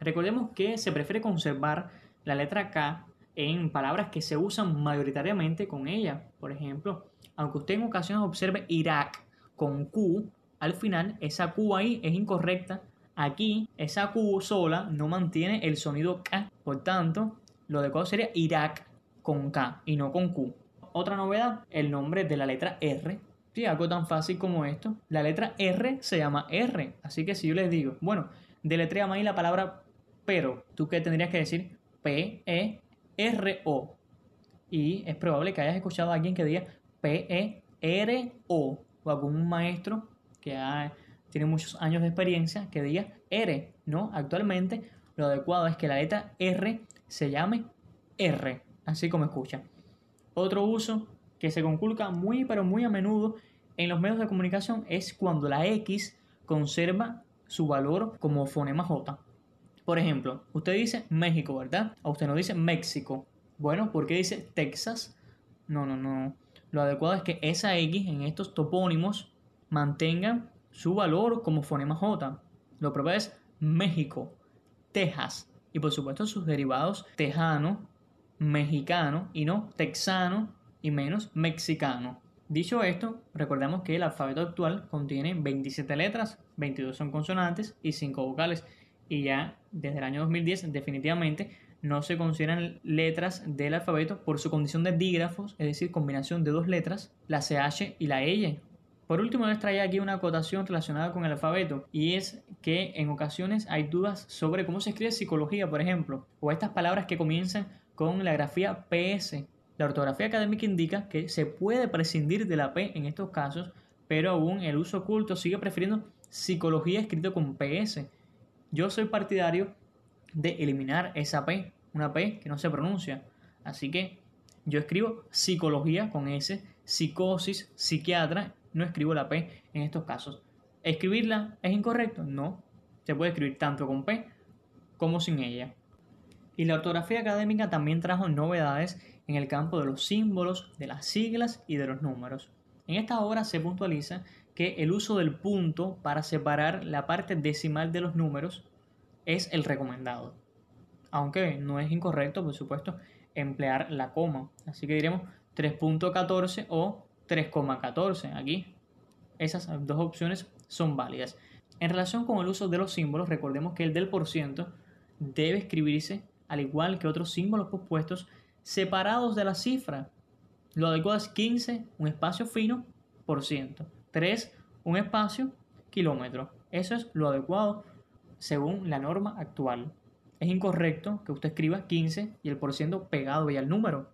Recordemos que se prefiere conservar la letra K en palabras que se usan mayoritariamente con ella. Por ejemplo, aunque usted en ocasiones observe Irak con Q, al final esa Q ahí es incorrecta. Aquí esa Q sola no mantiene el sonido K. Por tanto, lo adecuado sería Irak con K y no con Q. Otra novedad, el nombre de la letra R. Sí, algo tan fácil como esto. La letra R se llama R. Así que si yo les digo, bueno, deletrea ahí la palabra pero. ¿Tú qué tendrías que decir? P-E-R-O. Y es probable que hayas escuchado a alguien que diga P-E-R-O. O algún maestro que tiene muchos años de experiencia que diga R. No, actualmente lo adecuado es que la letra R se llame R. Así como escucha. Otro uso que se conculca muy pero muy a menudo en los medios de comunicación es cuando la X conserva su valor como fonema J. Por ejemplo, usted dice México, ¿verdad? O usted no dice México. Bueno, ¿por qué dice Texas? No, no, no. Lo adecuado es que esa X en estos topónimos mantenga su valor como fonema J. Lo propio es México, Texas. Y por supuesto sus derivados tejano, mexicano y no texano y menos mexicano. Dicho esto, recordemos que el alfabeto actual contiene 27 letras, 22 son consonantes y 5 vocales. Y ya desde el año 2010 definitivamente no se consideran letras del alfabeto por su condición de dígrafos, es decir, combinación de dos letras, la CH y la L. Por último, les traía aquí una acotación relacionada con el alfabeto, y es que en ocasiones hay dudas sobre cómo se escribe psicología, por ejemplo, o estas palabras que comienzan con la grafía PS, la ortografía académica indica que se puede prescindir de la P en estos casos, pero aún el uso oculto sigue prefiriendo psicología escrito con PS. Yo soy partidario de eliminar esa P, una P que no se pronuncia. Así que yo escribo psicología con S, psicosis, psiquiatra, no escribo la P en estos casos. ¿Escribirla es incorrecto? No. Se puede escribir tanto con P como sin ella. Y la ortografía académica también trajo novedades en el campo de los símbolos, de las siglas y de los números. En esta obra se puntualiza que el uso del punto para separar la parte decimal de los números es el recomendado. Aunque no es incorrecto, por supuesto, emplear la coma. Así que diremos 3.14 o 3,14 aquí. Esas dos opciones son válidas. En relación con el uso de los símbolos, recordemos que el del por ciento debe escribirse al igual que otros símbolos pospuestos separados de la cifra. Lo adecuado es 15, un espacio fino, 3, un espacio, kilómetro. Eso es lo adecuado según la norma actual. Es incorrecto que usted escriba 15 y el por ciento pegado ya al número.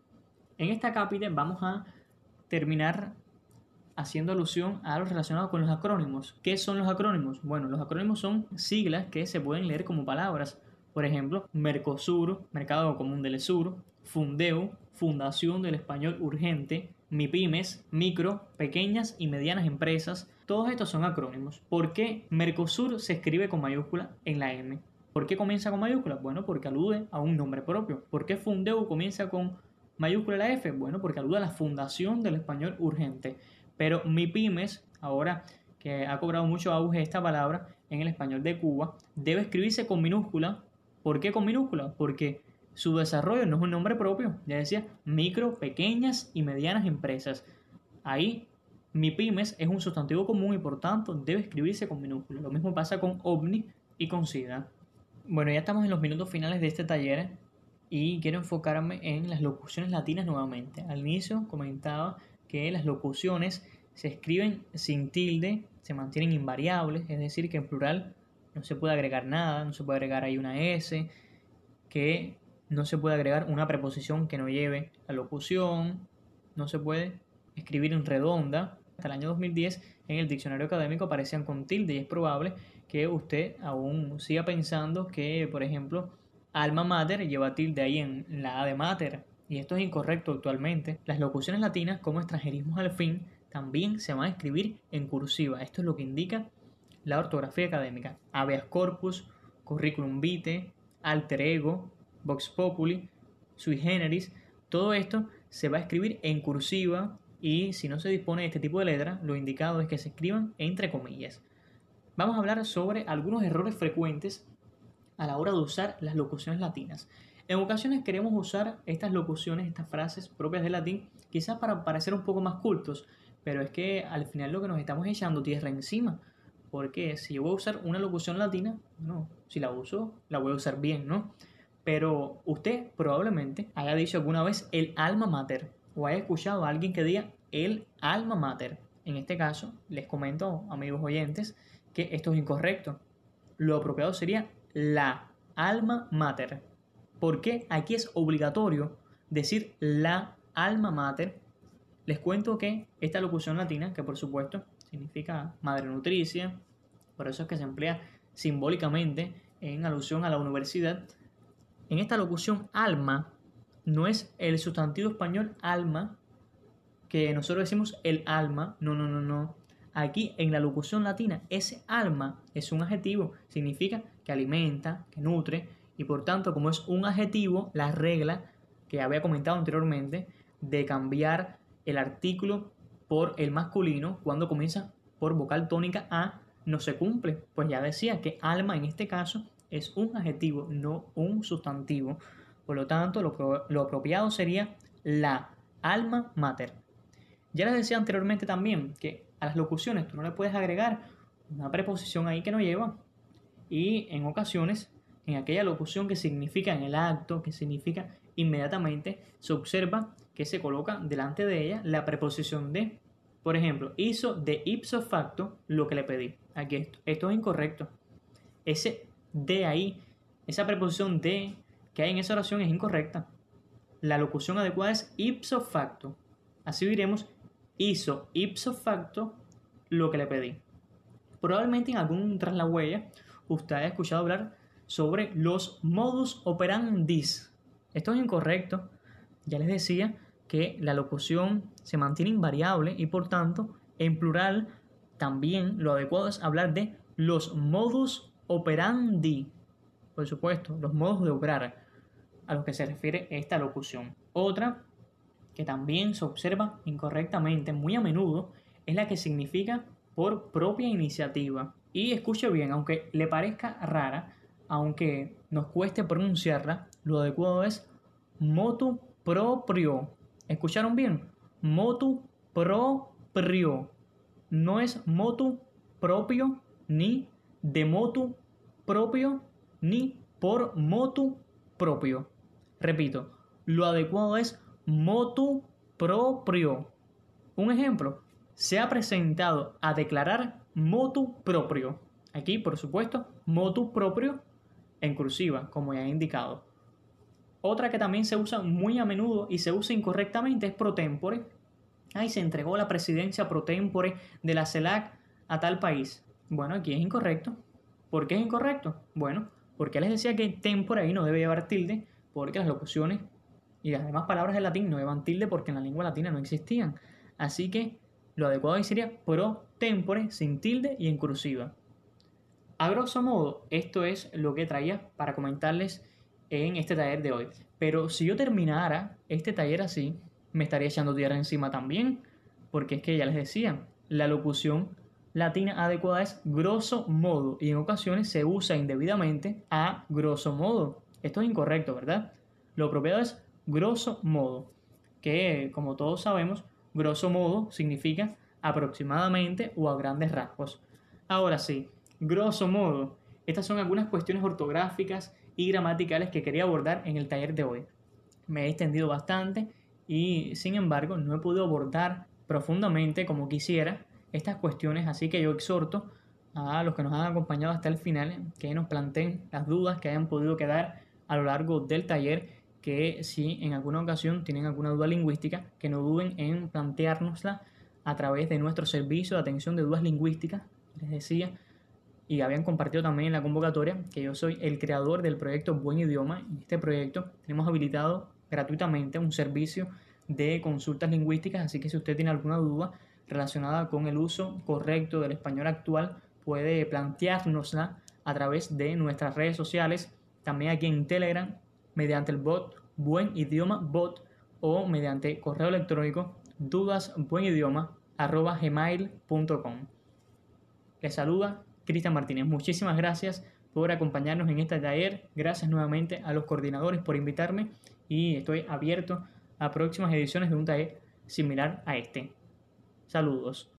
En esta cápita vamos a terminar haciendo alusión a lo relacionado con los acrónimos. ¿Qué son los acrónimos? Bueno, los acrónimos son siglas que se pueden leer como palabras. Por ejemplo, Mercosur, Mercado Común del Sur, Fundeu, Fundación del Español Urgente, MIPIMES, micro, pequeñas y medianas empresas. Todos estos son acrónimos. ¿Por qué Mercosur se escribe con mayúscula en la M? ¿Por qué comienza con mayúscula? Bueno, porque alude a un nombre propio. ¿Por qué Fundeu comienza con mayúscula la F? Bueno, porque alude a la Fundación del Español Urgente. Pero MIPIMES, ahora que ha cobrado mucho auge esta palabra en el español de Cuba, debe escribirse con minúscula. ¿Por qué con minúscula? Porque su desarrollo no es un nombre propio. Ya decía, micro, pequeñas y medianas empresas. Ahí, MIPIMES es un sustantivo común y por tanto debe escribirse con minúscula. Lo mismo pasa con OVNI y con SIDA. Bueno, ya estamos en los minutos finales de este taller y quiero enfocarme en las locuciones latinas nuevamente. Al inicio comentaba que las locuciones se escriben sin tilde, se mantienen invariables, es decir, que en plural no se puede agregar nada, no se puede agregar ahí una S, que no se puede agregar una preposición que no lleve la locución, no se puede escribir en redonda. Hasta el año 2010 en el diccionario académico aparecían con tilde y es probable que usted aún siga pensando que, por ejemplo, alma mater lleva tilde ahí en la A de mater y esto es incorrecto actualmente, las locuciones latinas como extranjerismos al fin también se van a escribir en cursiva. Esto es lo que indica la ortografía académica. Habeas corpus, curriculum vitae, alter ego, vox populi, sui generis, todo esto se va a escribir en cursiva y si no se dispone de este tipo de letra, lo indicado es que se escriban entre comillas. Vamos a hablar sobre algunos errores frecuentes a la hora de usar las locuciones latinas. En ocasiones queremos usar estas locuciones, estas frases propias del latín, quizás para parecer un poco más cultos, pero es que al final lo que nos estamos echando tierra encima. Porque si yo voy a usar una locución latina, no, si la uso, la voy a usar bien, ¿no? Pero usted probablemente haya dicho alguna vez el alma mater o haya escuchado a alguien que diga el alma mater. En este caso, les comento, amigos oyentes, que esto es incorrecto. Lo apropiado sería la alma mater. ¿Por qué aquí es obligatorio decir la alma mater? Les cuento que esta locución latina, que por supuesto significa madre nutricia, por eso es que se emplea simbólicamente en alusión a la universidad, en esta locución alma no es el sustantivo español alma, que nosotros decimos el alma, no, no, no, no. Aquí en la locución latina, ese alma es un adjetivo, significa que alimenta, que nutre, y por tanto, como es un adjetivo, la regla que había comentado anteriormente de cambiar el artículo por el masculino cuando comienza por vocal tónica A no se cumple. Pues ya decía que alma en este caso es un adjetivo, no un sustantivo. Por lo tanto, lo, lo apropiado sería la alma mater. Ya les decía anteriormente también que a las locuciones tú no le puedes agregar una preposición ahí que no lleva. Y en ocasiones en aquella locución que significa en el acto, que significa inmediatamente, se observa que se coloca delante de ella la preposición de. Por ejemplo, hizo de ipso facto lo que le pedí. Aquí esto. Esto es incorrecto. Ese de ahí, esa preposición de que hay en esa oración es incorrecta. La locución adecuada es ipso facto. Así diremos, hizo ipso facto lo que le pedí. Probablemente en algún tras la huella usted haya escuchado hablar sobre los modus operandis. Esto es incorrecto. Ya les decía que la locución se mantiene invariable y por tanto en plural también lo adecuado es hablar de los modus operandi. Por supuesto, los modos de obrar a los que se refiere esta locución. Otra que también se observa incorrectamente muy a menudo es la que significa por propia iniciativa. Y escuche bien, aunque le parezca rara, aunque nos cueste pronunciarla, lo adecuado es motu proprio. ¿Escucharon bien? Motu proprio. No es motu propio, ni de motu propio, ni por motu propio. Repito, lo adecuado es motu propio. Un ejemplo, se ha presentado a declarar motu propio. Aquí, por supuesto, motu propio en cursiva, como ya he indicado. Otra que también se usa muy a menudo y se usa incorrectamente es pro tempore. Ay, se entregó la presidencia pro tempore de la CELAC a tal país. Bueno, aquí es incorrecto. ¿Por qué es incorrecto? Bueno, porque les decía que tempore ahí no debe llevar tilde, porque las locuciones y las demás palabras del latín no llevan tilde porque en la lengua latina no existían. Así que lo adecuado sería pro tempore sin tilde y en cursiva. A grosso modo, esto es lo que traía para comentarles en este taller de hoy. Pero si yo terminara este taller así, me estaría echando tierra encima también, porque es que ya les decía, la locución latina adecuada es grosso modo y en ocasiones se usa indebidamente a grosso modo. Esto es incorrecto, ¿verdad? Lo apropiado es grosso modo, que como todos sabemos, grosso modo significa aproximadamente o a grandes rasgos. Ahora sí, grosso modo, estas son algunas cuestiones ortográficas y gramaticales que quería abordar en el taller de hoy. Me he extendido bastante y sin embargo no he podido abordar profundamente como quisiera estas cuestiones, así que yo exhorto a los que nos han acompañado hasta el final que nos planteen las dudas que hayan podido quedar a lo largo del taller, que si en alguna ocasión tienen alguna duda lingüística, que no duden en planteárnosla a través de nuestro servicio de atención de dudas lingüísticas, les decía, y habían compartido también en la convocatoria que yo soy el creador del proyecto Buen Idioma. En este proyecto tenemos habilitado gratuitamente un servicio de consultas lingüísticas, así que si usted tiene alguna duda relacionada con el uso correcto del español actual, puede planteárnosla a través de nuestras redes sociales, también aquí en Telegram, mediante el bot Buen Idioma Bot o mediante correo electrónico dudasbuenidioma.gmail.com. Les saluda Cristian Martínez. Muchísimas gracias por acompañarnos en este taller. Gracias nuevamente a los coordinadores por invitarme y estoy abierto a próximas ediciones de un taller similar a este. Saludos.